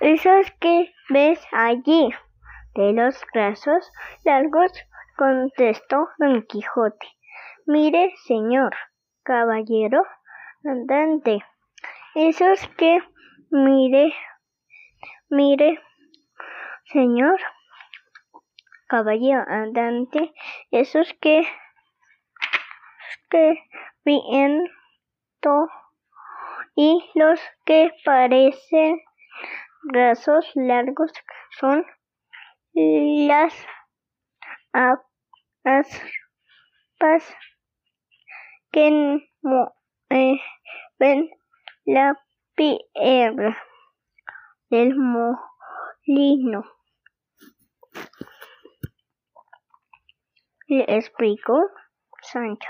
esos que ves allí, de los brazos largos, contestó don Quijote. Mire, señor, caballero andante, esos que mire, mire, señor, caballero andante, esos que, que viento y los que parecen brazos largos son las aspas que mueven la piedra del molino. Le explicó Sancho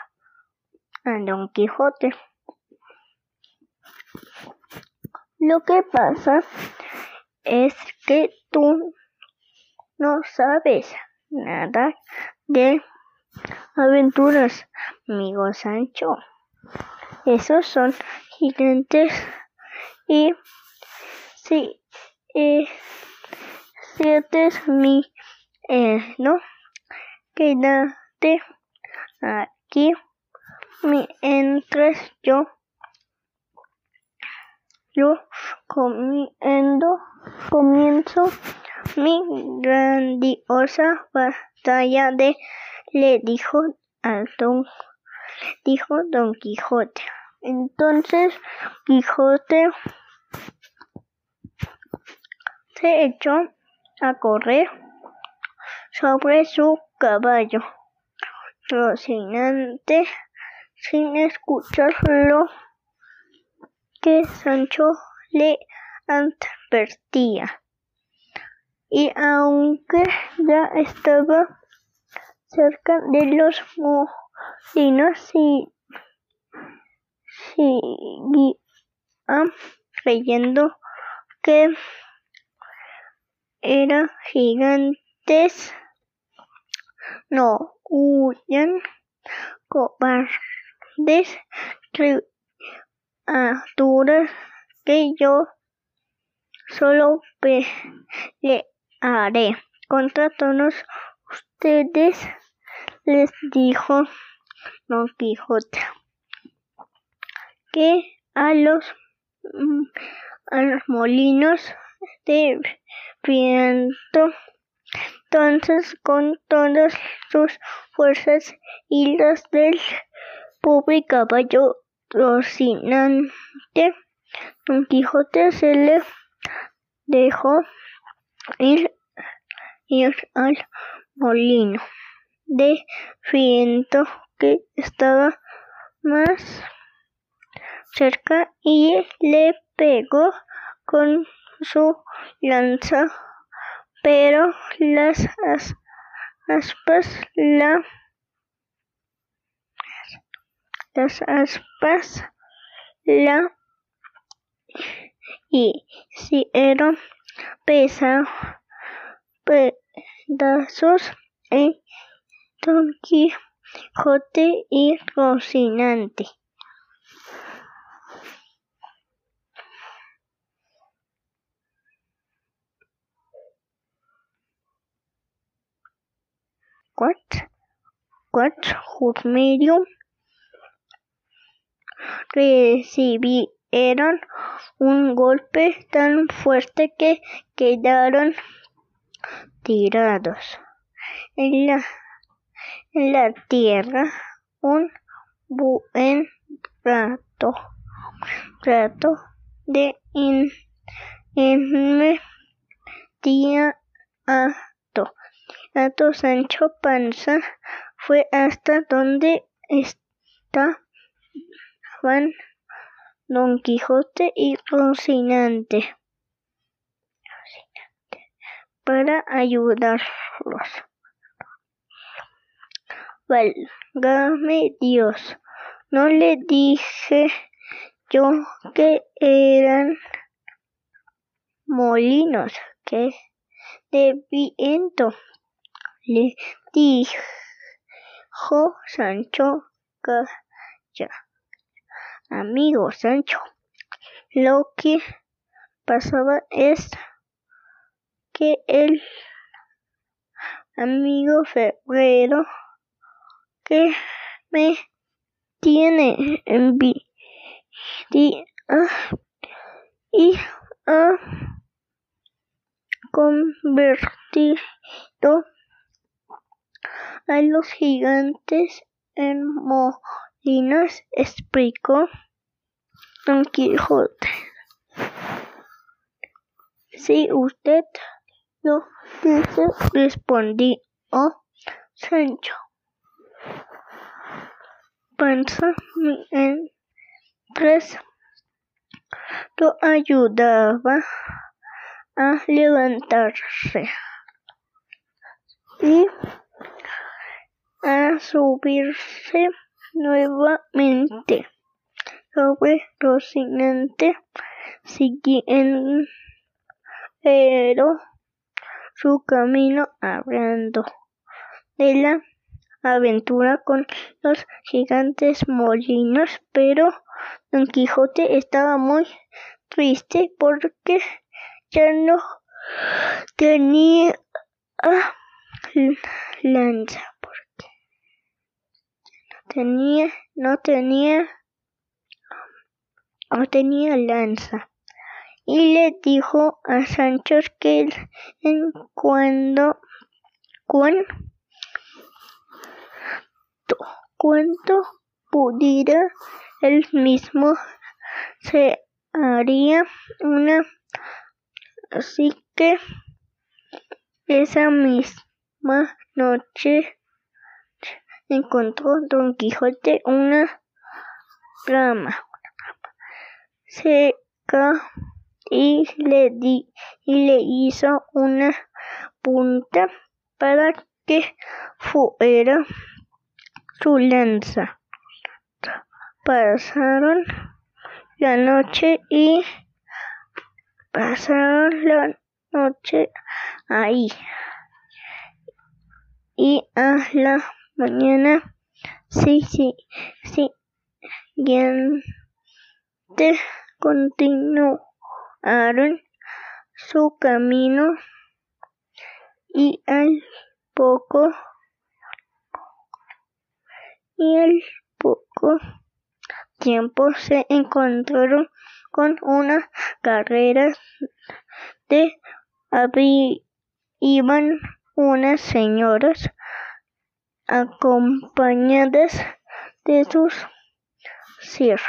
a Don Quijote. Lo que pasa es que tú no sabes nada de aventuras, amigo Sancho. Esos son gigantes y si eh, siete mi eh, no quédate aquí mientras yo yo comiendo, comienzo mi grandiosa batalla de le dijo a don dijo don Quijote. Entonces Quijote se echó a correr sobre su caballo, rocinante, sin escucharlo que Sancho le advertía. Y aunque ya estaba cerca de los molinos y seguía creyendo que eran gigantes, no huyan cobardes criaturas que yo solo pelearé contra todos ustedes, les dijo Don Quijote, que a los, mm, a los molinos de viento. Entonces con todas sus fuerzas y las del pobre caballo Rocinante, Don Quijote se le dejó ir, al molino de viento que estaba más cerca y le pegó con su lanza, pero las aspas la las aspas la hicieron pesa, pedazos en Don Quijote y Rocinante. What? What? Medio recibieron un golpe tan fuerte que quedaron tirados en la, en la tierra un buen rato, rato de in, inmediato. Sancho Panza fue hasta donde está Don Quijote y Rocinante para ayudarlos. Válgame Dios, no le dije yo que eran molinos que de viento, le dijo Sancho Calla amigo Sancho. Lo que pasaba es que el amigo Ferrero que me tiene envidia y ha convertido a los gigantes en molinas, explicó Don Quijote. Si usted lo dice, respondió Sancho. En tres lo ayudaba a levantarse y a subirse nuevamente. Sobre Rocinante siguiendo pero su camino hablando de la aventura con los gigantes molinos, pero Don Quijote estaba muy triste porque ya no tenía lanza, tenía, no tenía, no tenía lanza. Y le dijo a Sancho que en cuando, cuando pudiera él mismo se haría una así que esa misma noche encontró Don Quijote una rama seca y le di y le hizo una punta para que fuera su lanza pasaron la noche y pasaron la noche ahí. Y a la mañana. Sí, sí, sí, siguiente. Continuaron su camino. Y al poco. Y al poco tiempo se encontraron con una carrera de iban unas señoras acompañadas de sus siervos.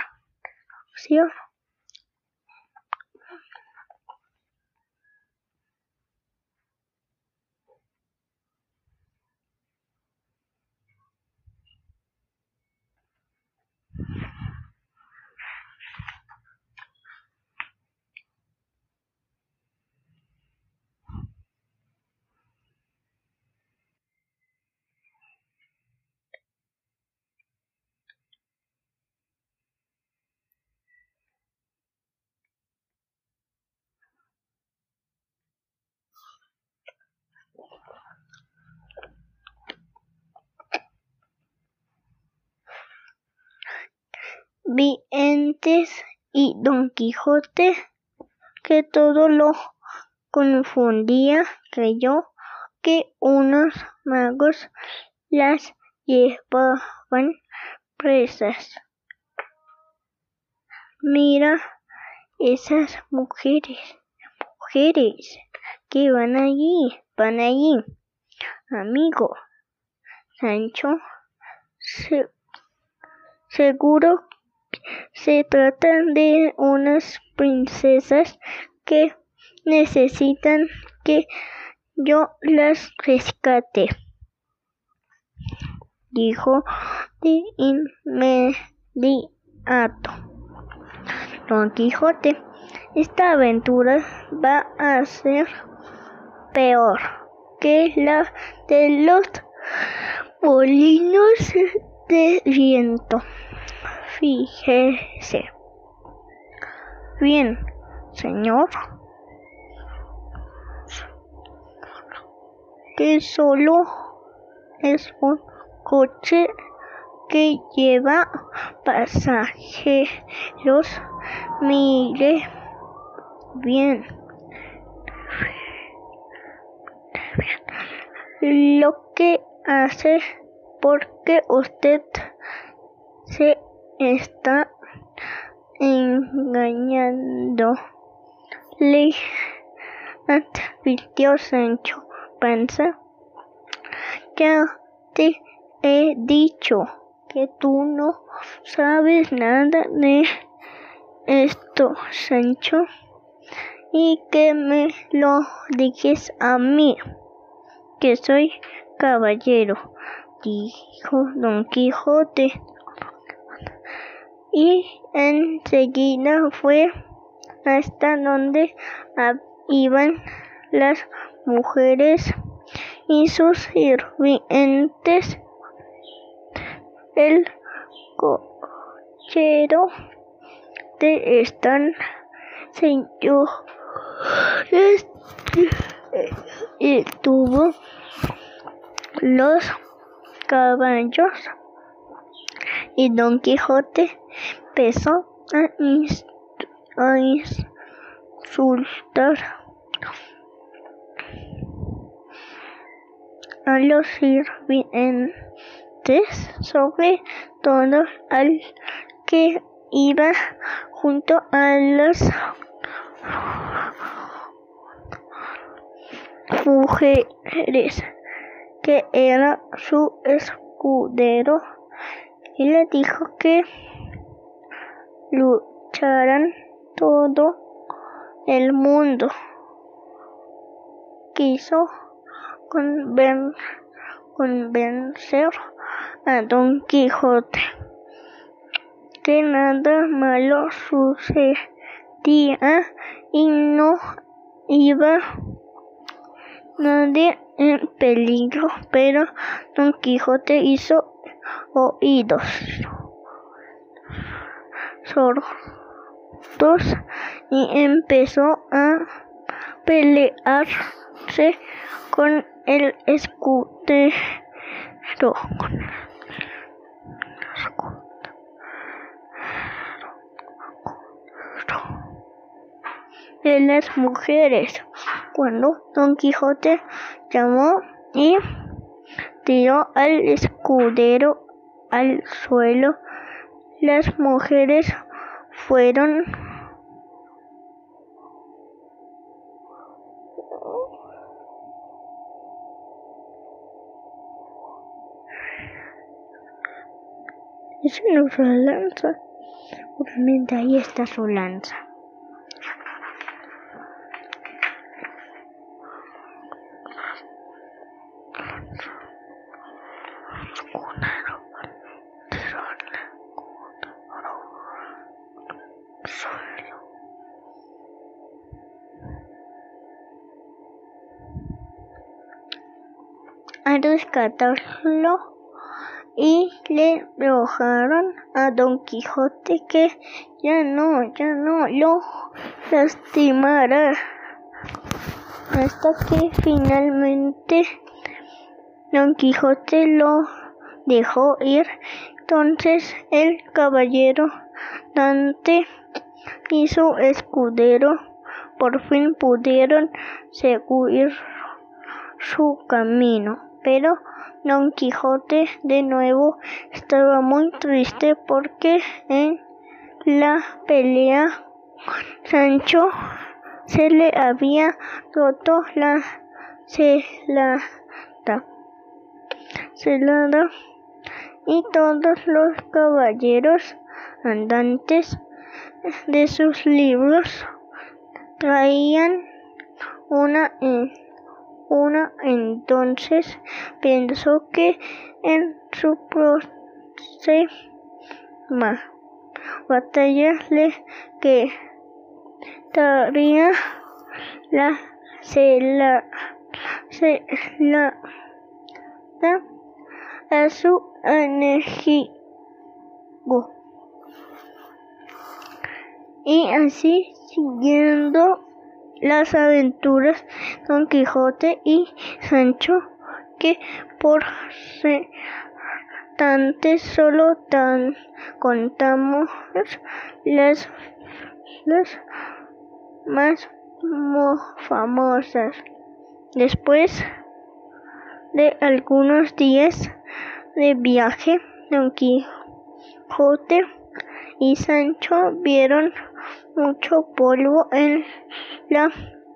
Vientes y Don Quijote, que todo lo confundía, creyó que unos magos las llevaban presas. Mira esas mujeres, mujeres que van allí, van allí, amigo. Sancho, seguro se trata de unas princesas que necesitan que yo las rescate, dijo de inmediato Don Quijote. Esta aventura va a ser peor que la de los molinos de viento. Fíjese. Bien, señor. Que solo es un coche que lleva pasajeros. Mire bien. lo que hace porque usted se está engañando. Le advirtió Sancho Panza. Ya te he dicho que tú no sabes nada de esto, Sancho, y que me lo dijes a mí, que soy caballero, dijo Don Quijote. Y enseguida fue hasta donde iban las mujeres y sus sirvientes. El cochero de están señor y tuvo los caballos y Don Quijote empezó a, a insultar a los sirvientes, sobre todo al que iba junto a las mujeres, que era su escudero, y le dijo que lucharan todo el mundo. Quiso convencer a Don Quijote que nada malo sucedía y no iba nadie en peligro, pero Don Quijote hizo oídos sordos y empezó a pelearse con el escudero. de las mujeres. Cuando Don Quijote llamó y tiró al escudero al suelo, las mujeres fueron Es una lanza. Seguramente ahí está su lanza. Y le rogaron a Don Quijote que ya no, ya no lo lastimara hasta que finalmente Don Quijote lo dejó ir. Entonces el caballero Dante y su escudero por fin pudieron seguir su camino, pero Don Quijote de nuevo estaba muy triste porque en la pelea Sancho se le había roto la celada, celada. Y todos los caballeros andantes de sus libros traían una una entonces pensó que en su próxima batalla le quedaría la cela, a su enemigo. Y así siguiendo las aventuras Don Quijote y Sancho que por tanto solo tan contamos las, las más famosas. Después de algunos días de viaje, Don Quijote y Sancho vieron mucho polvo en la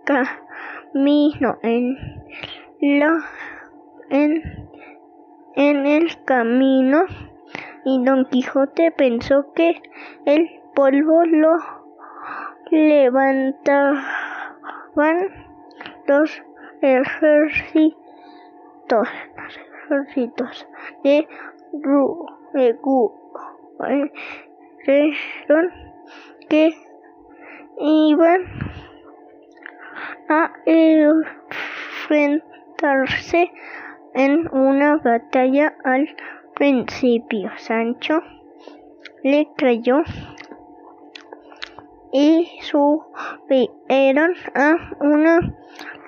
camino, en la en, en el camino y Don Quijote pensó que el polvo lo levantaban los ejércitos, ejércitos de que iban a enfrentarse en una batalla al principio. Sancho le creyó y subieron a una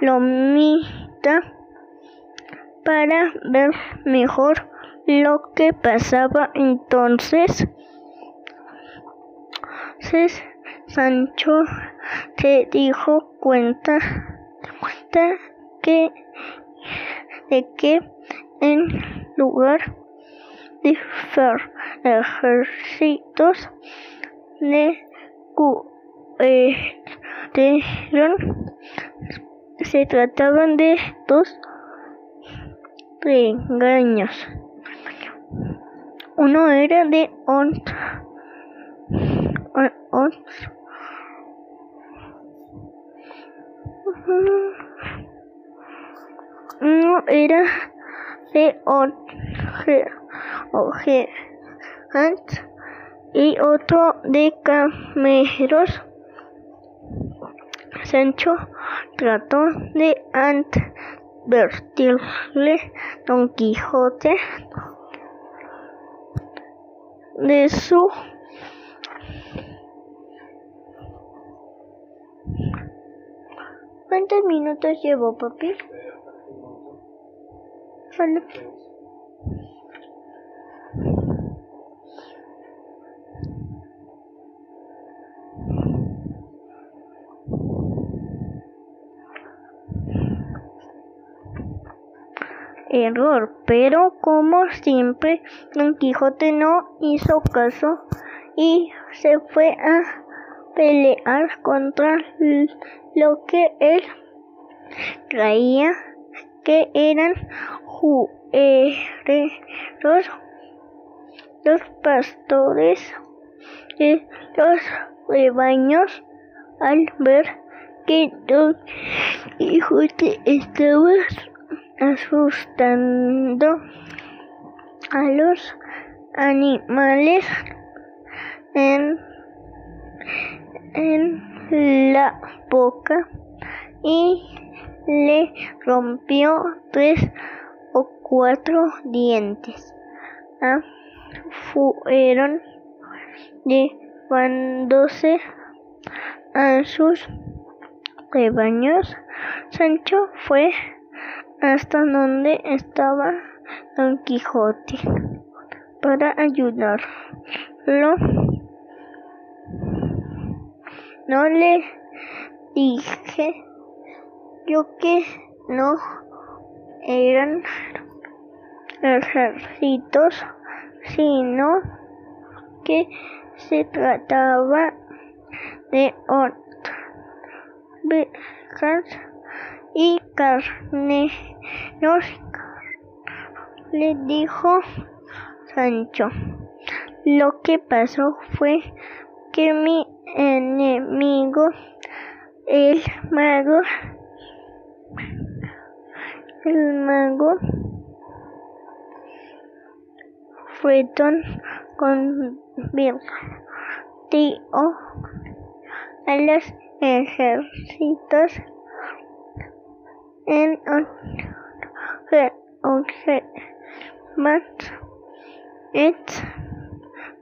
lomita para ver mejor lo que pasaba entonces. Sancho se dijo cuenta, cuenta que de que en lugar de ejércitos de se trataban de dos regaños. Uno era de uno era de oje, y otro de cameros. Sancho trató de advertirle Don Quijote de su ¿Cuántos minutos llevó, papi? Solo. error, pero como siempre Don Quijote no hizo caso y se fue a pelear contra lo que él creía que eran jueros, los pastores de los rebaños al ver que Don Quijote estaba asustando a los animales en, la boca y le rompió tres o cuatro dientes. Ah, fueron llevándose a sus rebaños. Sancho fue hasta donde estaba Don Quijote para ayudarlo. No le dije yo que no eran ejércitos, sino que se trataba de otras y carne le dijo Sancho. Lo que pasó fue que mi enemigo, el mago, el mago Fredon convirtió a los ejércitos en más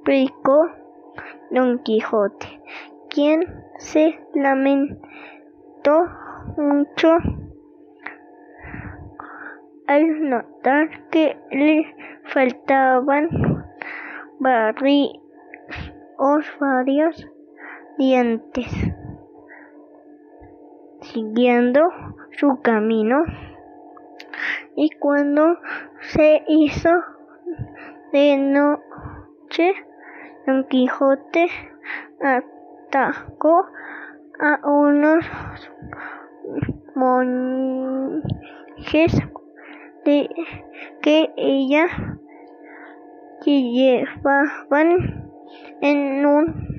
explicó Don Quijote, quien se lamentó mucho al notar que le faltaban varios, varios dientes. Siguiendo su camino y cuando se hizo de noche, Don Quijote atacó a unos monjes de que ella que llevaban en un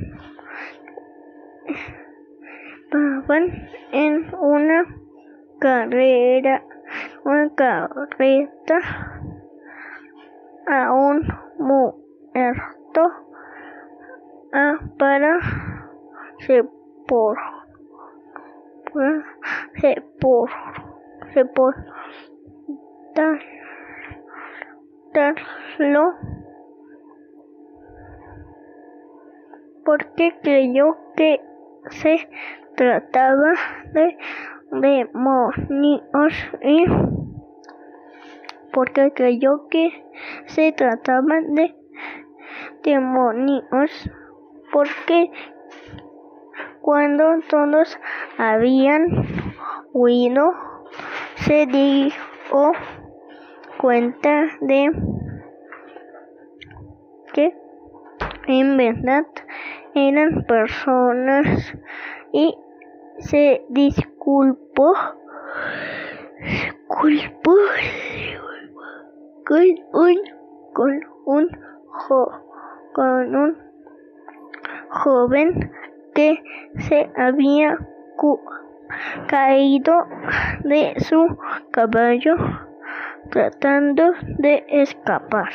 en una carrera una carreta a un muerto a para se por se por se por darlo porque creyó que se trataba de demonios y porque creyó que se trataba de demonios porque cuando todos habían huido se dio cuenta de que en verdad eran personas y se disculpó, disculpó con un, con un, con un joven que se había caído de su caballo tratando de escapar.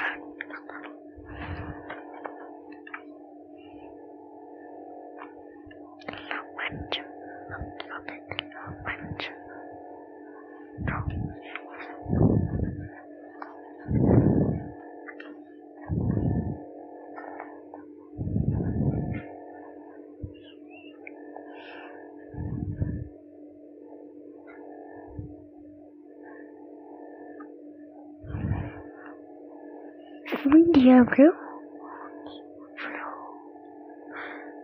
Diablo.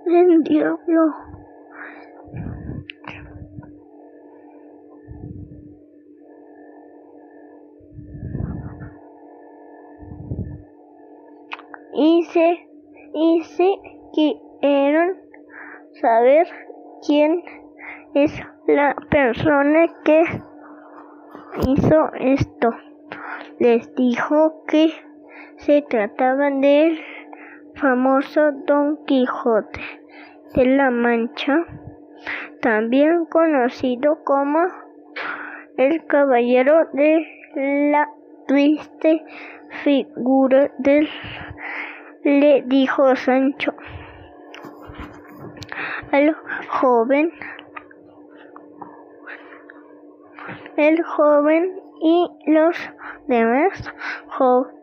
El diablo. Y se, y se quieren saber quién es la persona que hizo esto. Les dijo que se trataba del famoso Don Quijote de la Mancha, también conocido como el caballero de la triste figura del le dijo Sancho al joven el joven y los demás jóvenes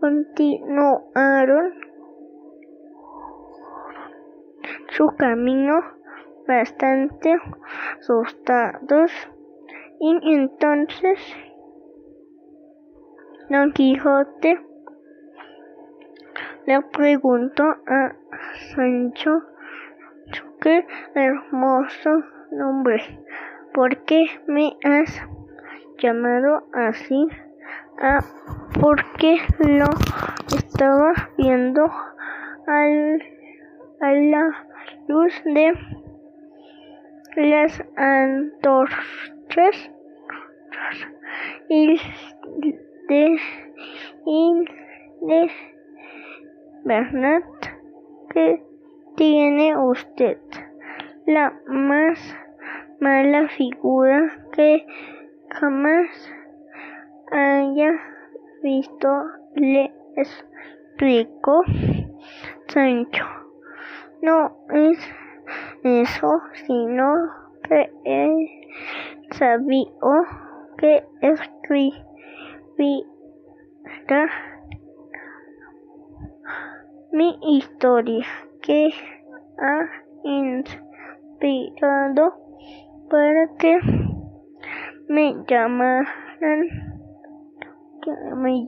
continuaron su camino bastante asustados y entonces Don Quijote le preguntó a Sancho qué hermoso nombre, ¿por qué me has llamado así? Ah, porque lo estaba viendo al, a la luz de las antorchas y de, y de verdad que tiene usted la más mala figura que jamás haya visto, le explicó Sancho. No es eso, sino que él sabía que escribirá mi historia que ha inspirado para que me llamaran me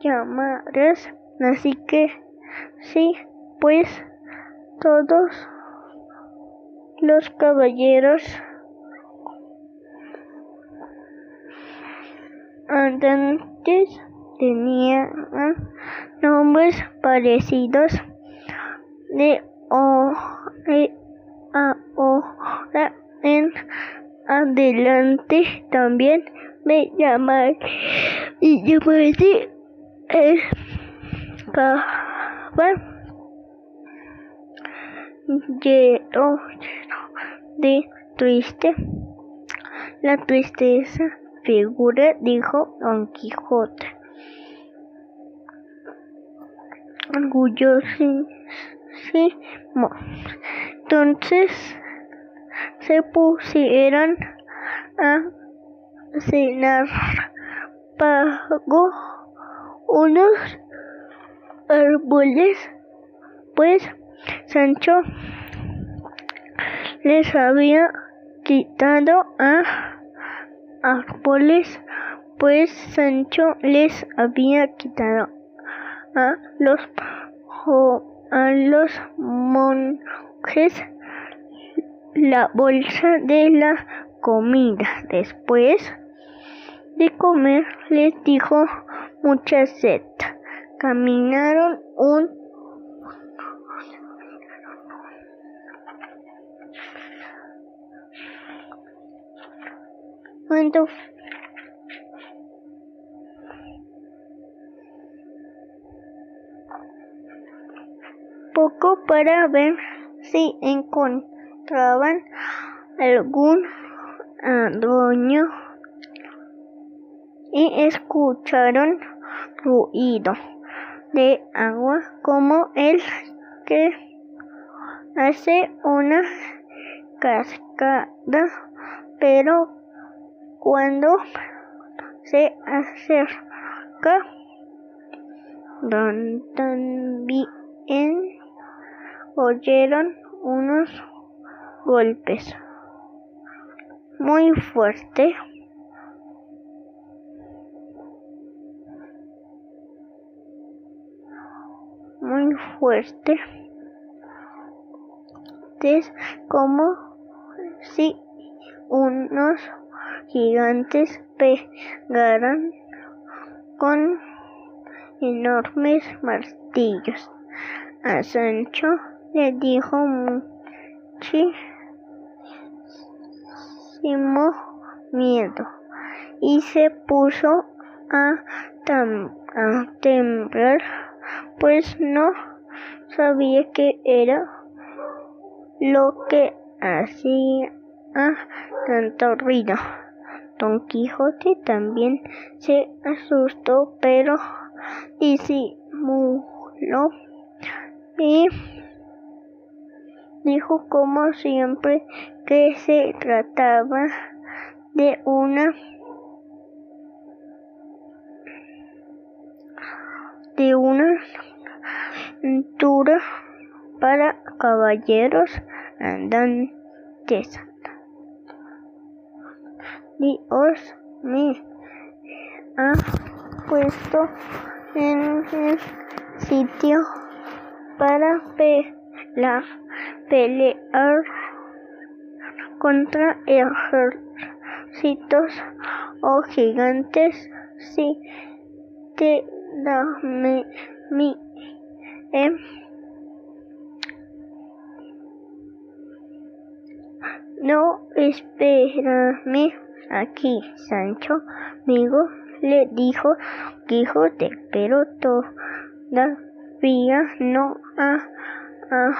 llamarás así que sí pues todos los caballeros andantes tenían nombres parecidos. De ahora en adelante también me llamaré y llamaré el cabal lleno de triste. La tristeza figura dijo Don Quijote. Orgullosísimo. Entonces se pusieron a cenar pagó unos árboles pues Sancho les había quitado a árboles pues Sancho les había quitado a los a los monjes la bolsa de la comida. Después de comer les dijo mucha sed. Caminaron un poco para ver si encontraban algún dueño y escucharon ruido de agua como el que hace una cascada, pero cuando se acerca también oyeron unos golpes muy fuertes fuerte. Es como si unos gigantes pegaran con enormes martillos. A Sancho le dijo muchísimo miedo y se puso a, temblar, pues no sabía qué era lo que hacía tanto ruido. Don Quijote también se asustó, pero disimuló y dijo como siempre que se trataba de una de una aventura para caballeros andantes. Dios me ha puesto en el sitio para pelear, pelear contra ejércitos o gigantes si te da mi, eh, no espérame. Aquí Sancho amigo le dijo Quijote pero todavía no a, a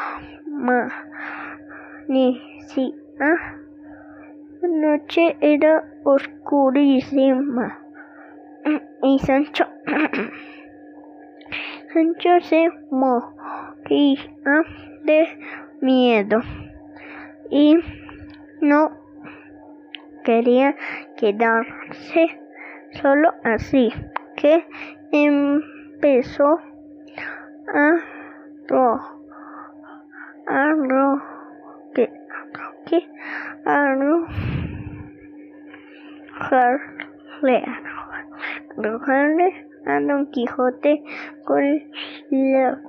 La noche era oscurísima y Sancho Sancho se moría de miedo y no quería quedarse solo así que empezó arro, arro, que, que, arro, arrojarle. a Don Quijote con la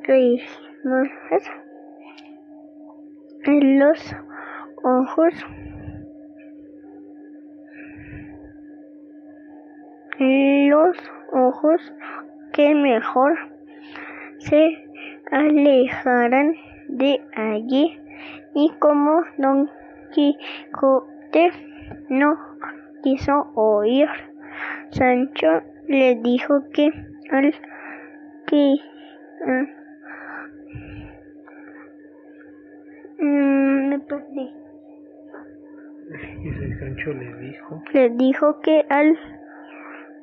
en los ojos. Los ojos que mejor se alejaran de allí y como Don Quijote no quiso oír, Sancho le dijo que al que mm, me perdí. Sancho le dijo. Le dijo que al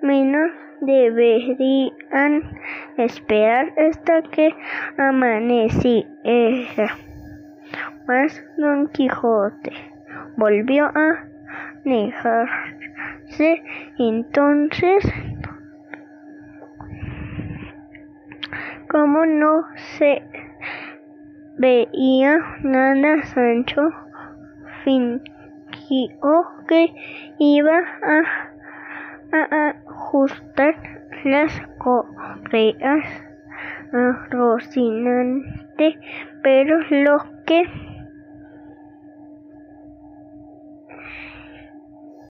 menos deberían esperar hasta que amaneciera. Mas Don Quijote volvió a Entonces, como no se veía nada, Sancho fingió que iba a a ajustar las correas a Rocinante, pero lo que